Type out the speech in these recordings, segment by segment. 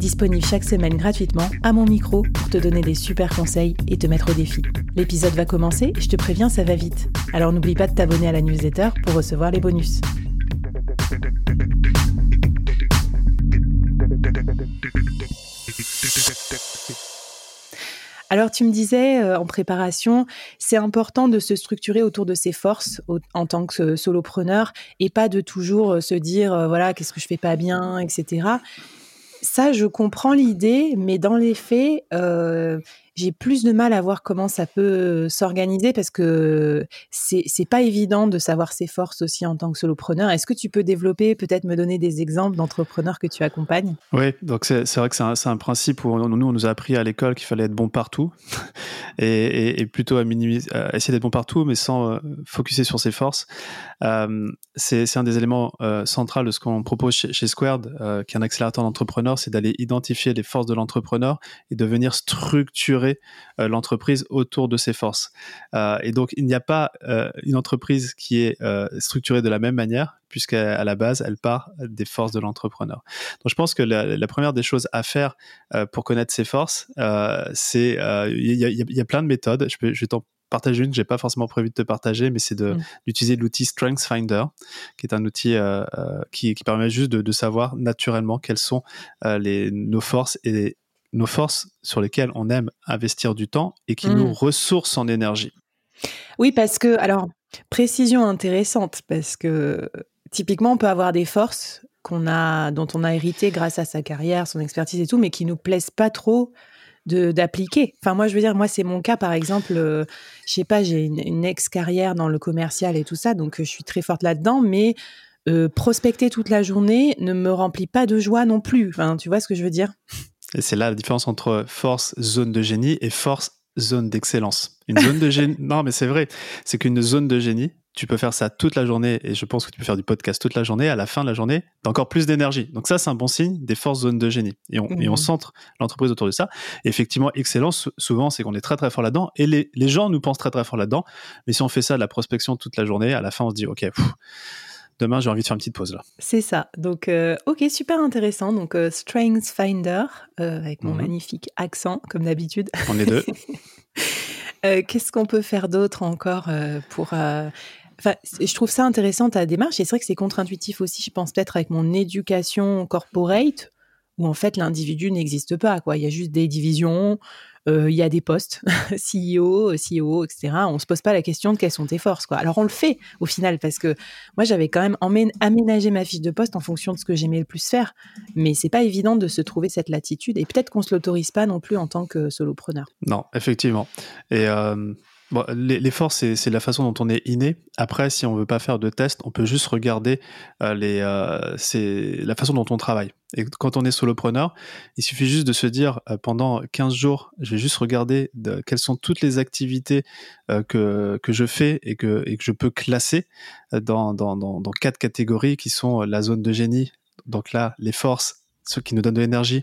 disponible chaque semaine gratuitement à mon micro pour te donner des super conseils et te mettre au défi. L'épisode va commencer je te préviens, ça va vite. Alors n'oublie pas de t'abonner à la newsletter pour recevoir les bonus. Alors tu me disais euh, en préparation, c'est important de se structurer autour de ses forces en tant que solopreneur et pas de toujours euh, se dire euh, voilà qu'est-ce que je fais pas bien, etc. Ça, je comprends l'idée, mais dans les faits, j'ai plus de mal à voir comment ça peut s'organiser parce que c'est pas évident de savoir ses forces aussi en tant que solopreneur. Est-ce que tu peux développer, peut-être me donner des exemples d'entrepreneurs que tu accompagnes? Oui, donc c'est vrai que c'est un, principe où nous on nous a appris à l'école qu'il fallait être bon partout et, plutôt essayer d'être bon partout, mais sans euh, focuser sur ses forces. Euh, c'est un des éléments euh, centraux de ce qu'on propose chez, chez Squared, euh, qui est un accélérateur d'entrepreneur, c'est d'aller identifier les forces de l'entrepreneur et de venir structurer euh, l'entreprise autour de ses forces. Euh, et donc, il n'y a pas euh, une entreprise qui est structurée de la même manière, puisqu'à la base, elle part des forces de l'entrepreneur. Donc, je pense que la, première des choses à faire pour connaître ses forces, c'est il y, a plein de méthodes. Je, vais t'en partager une que j'ai pas forcément prévu de te partager, mais c'est mm. d'utiliser l'outil Strength Finder, qui est un outil qui, permet juste de, savoir naturellement quelles sont les, nos forces et, nos forces sur lesquelles on aime investir du temps et qui nous mmh. ressourcent en énergie. Oui, parce que, alors, précision intéressante, parce que typiquement, on peut avoir des forces qu'on a, dont on a hérité grâce à sa carrière, son expertise et tout, mais qui nous plaisent pas trop d'appliquer. Enfin, moi, je veux dire, moi, c'est mon cas, par exemple, euh, je sais pas, j'ai une, ex-carrière dans le commercial et tout ça, donc euh, je suis très forte là-dedans, mais euh, prospecter toute la journée ne me remplit pas de joie non plus. Enfin, tu vois ce que je veux dire? Et c'est là la différence entre force, zone de génie et force, zone d'excellence. Une zone de génie, non mais c'est vrai, c'est qu'une zone de génie, tu peux faire ça toute la journée et je pense que tu peux faire du podcast toute la journée. À la fin de la journée, t'as encore plus d'énergie. Donc ça, c'est un bon signe des forces zones de génie. Et on, et on mmh. centre l'entreprise autour de ça. Et effectivement, excellence, souvent, c'est qu'on est très très fort là-dedans. Et les, les, gens nous pensent très très fort là-dedans. Mais si on fait ça de la prospection toute la journée, à la fin, on se dit, OK, demain, j'ai envie de faire une petite pause là. C'est ça. Donc, euh, ok, super intéressant. Donc, euh, Strength Finder, euh, avec mon mhm. magnifique accent, comme d'habitude. On est deux. Qu'est-ce qu'on peut faire d'autre encore pour. Enfin, je trouve ça intéressant ta démarche et c'est vrai que c'est contre-intuitif aussi. Je pense peut-être avec mon éducation corporate où en fait l'individu n'existe pas. Quoi. Il y a juste des divisions, euh, il y a des postes, CEO, CEO, etc. On se pose pas la question de quelles sont tes forces, quoi. Alors on le fait au final parce que moi j'avais quand même aménagé ma fiche de poste en fonction de ce que j'aimais le plus faire, mais c'est pas évident de se trouver cette latitude et peut-être qu'on se l'autorise pas non plus en tant que solopreneur. Non, effectivement. Et Bon, les, forces, c'est la façon dont on est inné. Après, si on veut pas faire de test, on peut juste regarder euh, euh, la façon dont on travaille. Et quand on est solopreneur, il suffit juste de se dire euh, pendant 15 jours, je vais juste regarder de, quelles sont toutes les activités que, je fais et que, je peux classer dans, dans, quatre catégories qui sont la zone de génie. Donc là, les forces, ceux qui nous donnent de l'énergie,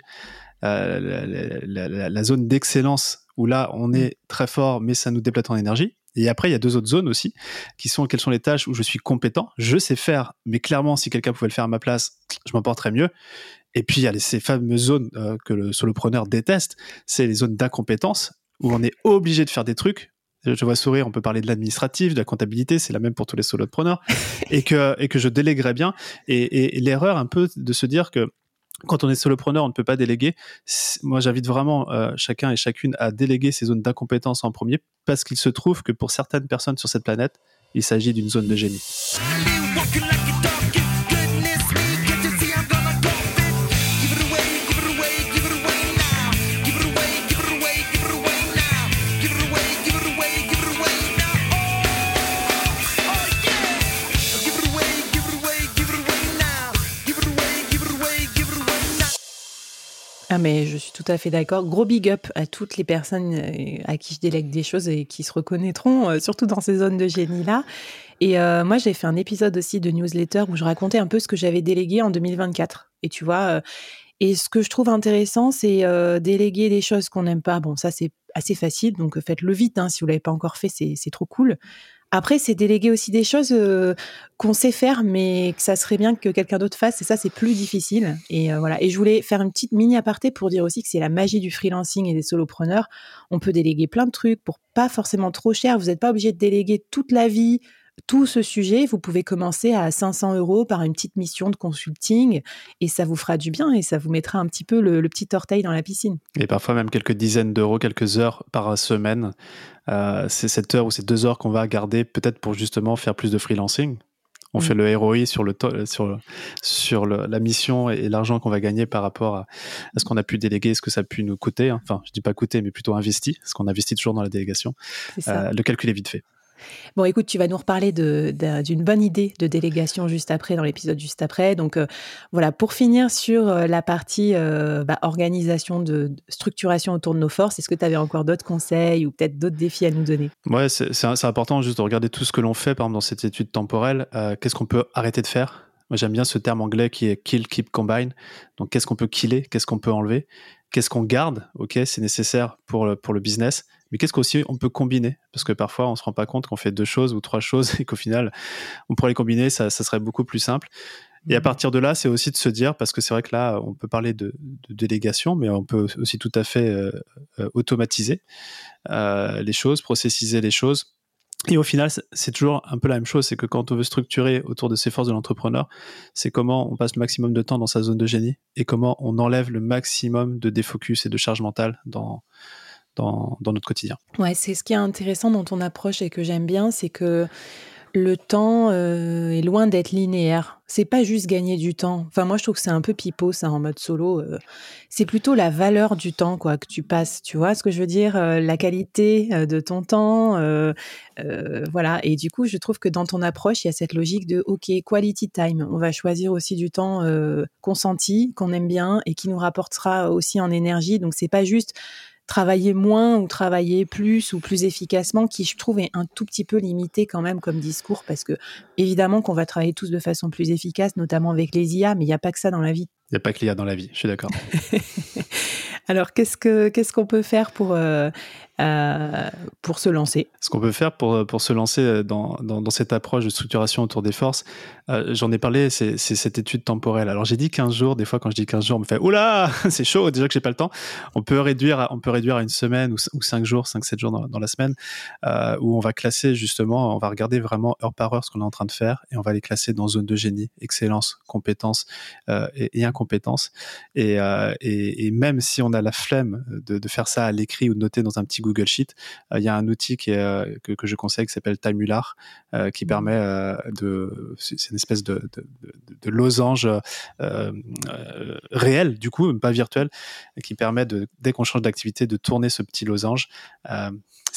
la, zone d'excellence où là, on est très fort, mais ça nous déplate en énergie. Et après, il y a deux autres zones aussi, qui sont quelles sont les tâches où je suis compétent, je sais faire, mais clairement, si quelqu'un pouvait le faire à ma place, je m'en porterais mieux. Et puis, il y a ces fameuses zones euh, que le solopreneur déteste, c'est les zones d'incompétence, où on est obligé de faire des trucs. Je vois sourire, on peut parler de l'administratif, de la comptabilité, c'est la même pour tous les solopreneurs, et que, et que je déléguerais bien. Et, et l'erreur un peu de se dire que quand on est solopreneur, on ne peut pas déléguer. Moi, j'invite vraiment euh, chacun et chacune à déléguer ses zones d'incompétence en premier, parce qu'il se trouve que pour certaines personnes sur cette planète, il s'agit d'une zone de génie. Mais je suis tout à fait d'accord. Gros big up à toutes les personnes euh, à qui je délègue des choses et qui se reconnaîtront, euh, surtout dans ces zones de génie-là. Et euh, moi, j'ai fait un épisode aussi de newsletter où je racontais un peu ce que j'avais délégué en 2024. Et tu vois, et ce que je trouve intéressant, c'est déléguer des choses qu'on n'aime pas. Bon, ça, c'est assez facile, donc faites-le vite. Hein, si vous l'avez pas encore fait, c'est trop cool. Après, c'est déléguer aussi des choses euh, qu'on sait faire, mais que ça serait bien que quelqu'un d'autre fasse. Et ça, c'est plus difficile. Et euh, voilà. Et je voulais faire une petite mini aparté pour dire aussi que c'est la magie du freelancing et des solopreneurs. On peut déléguer plein de trucs pour pas forcément trop cher. Vous n'êtes pas obligé de déléguer toute la vie, tout ce sujet, vous pouvez commencer à 500 euros par une petite mission de consulting et ça vous fera du bien et ça vous mettra un petit peu le, petit orteil dans la piscine. Et parfois même quelques dizaines d'euros, quelques heures par semaine. Euh, c'est cette heure ou ces deux heures qu'on va garder peut-être pour justement faire plus de freelancing. On fait mm. le ROI sur, le sur, sur la mission et, l'argent qu'on va gagner par rapport à, ce qu'on a pu déléguer, ce que ça a pu nous coûter. Hein. Enfin, je dis pas coûter, mais plutôt investi, ce qu'on investit toujours dans la délégation. Euh, le calcul est vite fait. Bon, écoute, tu vas nous reparler d'une bonne idée de délégation juste après, dans l'épisode juste après. Donc, euh, voilà, pour finir sur euh, la partie euh, bah, organisation, de, structuration autour de nos forces, est-ce que tu avais encore d'autres conseils ou peut-être d'autres défis à nous donner? Ouais, c'est important juste de regarder tout ce que l'on fait, par exemple, dans cette étude temporelle. Qu'est-ce qu'on peut arrêter de faire? Moi, j'aime bien ce terme anglais qui est kill, keep, combine. Donc, qu'est-ce qu'on peut killer? Qu'est-ce qu'on peut enlever? Qu'est-ce qu'on garde Ok, c'est nécessaire pour le, pour le business mais qu'est-ce qu'aussi on peut combiner? Parce que parfois, on se rend pas compte qu'on fait deux choses ou trois choses et qu'au final, on pourrait les combiner, ça, serait beaucoup plus simple. Et à mmh. partir de là, c'est aussi de se dire, parce que c'est vrai que là, on peut parler de, délégation, mais on peut aussi tout à fait euh, euh, automatiser euh, les choses, processiser les choses. Et au final, c'est toujours un peu la même chose, c'est que quand on veut structurer autour de ces forces de l'entrepreneur, c'est comment on passe le maximum de temps dans sa zone de génie et comment on enlève le maximum de défocus et de charge mentale dans, dans, notre quotidien. Ouais, c'est ce qui est intéressant dans ton approche et que j'aime bien, c'est que le temps euh, est loin d'être linéaire. C'est pas juste gagner du temps. Enfin, moi, je trouve que c'est un peu pipeau, ça, en mode solo. Euh. c'est plutôt la valeur du temps, quoi, que tu passes. Tu vois ce que je veux dire euh, La qualité de ton temps. voilà. Et du coup, je trouve que dans ton approche, il y a cette logique de OK, quality time. On va choisir aussi du temps consenti, qu'on aime bien et qui nous rapportera aussi en énergie. Donc, c'est pas juste travailler moins ou travailler plus ou plus efficacement, qui je trouve est un tout petit peu limité quand même comme discours, parce que évidemment qu'on va travailler tous de façon plus efficace, notamment avec les IA, mais il n'y a pas que ça dans la vie. Il n'y a pas que l'IA dans la vie, je suis d'accord. Alors, qu'est-ce que qu'est-ce qu'on peut faire pour euh, euh, pour se lancer Ce qu'on peut faire pour pour se lancer dans, dans, dans cette approche de structuration autour des forces, euh, j'en ai parlé, c'est cette étude temporelle. Alors j'ai dit 15 jours. Des fois, quand je dis 15 jours, on me fait oula, c'est chaud. Déjà que j'ai pas le temps. On peut réduire, on peut réduire à une semaine ou, ou 5 jours, 5-7 jours dans, la semaine, où on va classer justement, on va regarder vraiment heure par heure ce qu'on est en train de faire et on va les classer dans zone de génie, excellence, compétence et, incompétence. Et, et, et même si on a la flemme de, faire ça à l'écrit ou de noter dans un petit Google Sheet, euh, il y a un outil qui est, euh, que, je conseille qui s'appelle Timular, euh, qui mmh. permet de. C'est une espèce de, de, losange réel, du coup, pas virtuel, qui permet de, dès qu'on change d'activité, de tourner ce petit losange.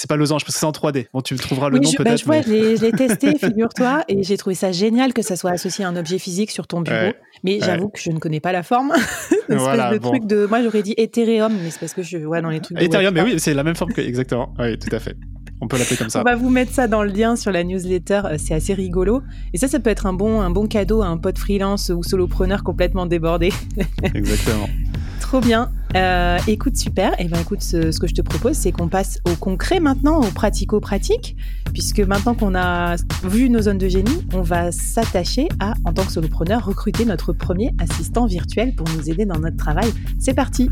C'est pas losange parce que c'est en 3D. Bon, tu trouveras le nom bah, peut-être. Bah, je, l'ai testé, figure-toi, et j'ai trouvé ça génial que ça soit associé à un objet physique sur ton bureau. mais j'avoue que je ne connais pas la forme. voilà, de truc de, moi j'aurais dit Ethereum, mais c'est parce que je vois dans les trucs. Ethereum, mais oui, c'est la même forme que exactement. Oui, tout à fait. On peut l'appeler comme ça. On va vous mettre ça dans le lien sur la newsletter. Euh, c'est assez rigolo. Et ça, ça peut être un bon, un bon cadeau à un pote freelance ou solopreneur complètement débordé. Exactement. Trop bien. Euh, écoute, super. Et eh ben écoute, ce, que je te propose, c'est qu'on passe au concret maintenant, au pratico-pratique, puisque maintenant qu'on a vu nos zones de génie, on va s'attacher à, en tant que solopreneur, recruter notre premier assistant virtuel pour nous aider dans notre travail. C'est parti.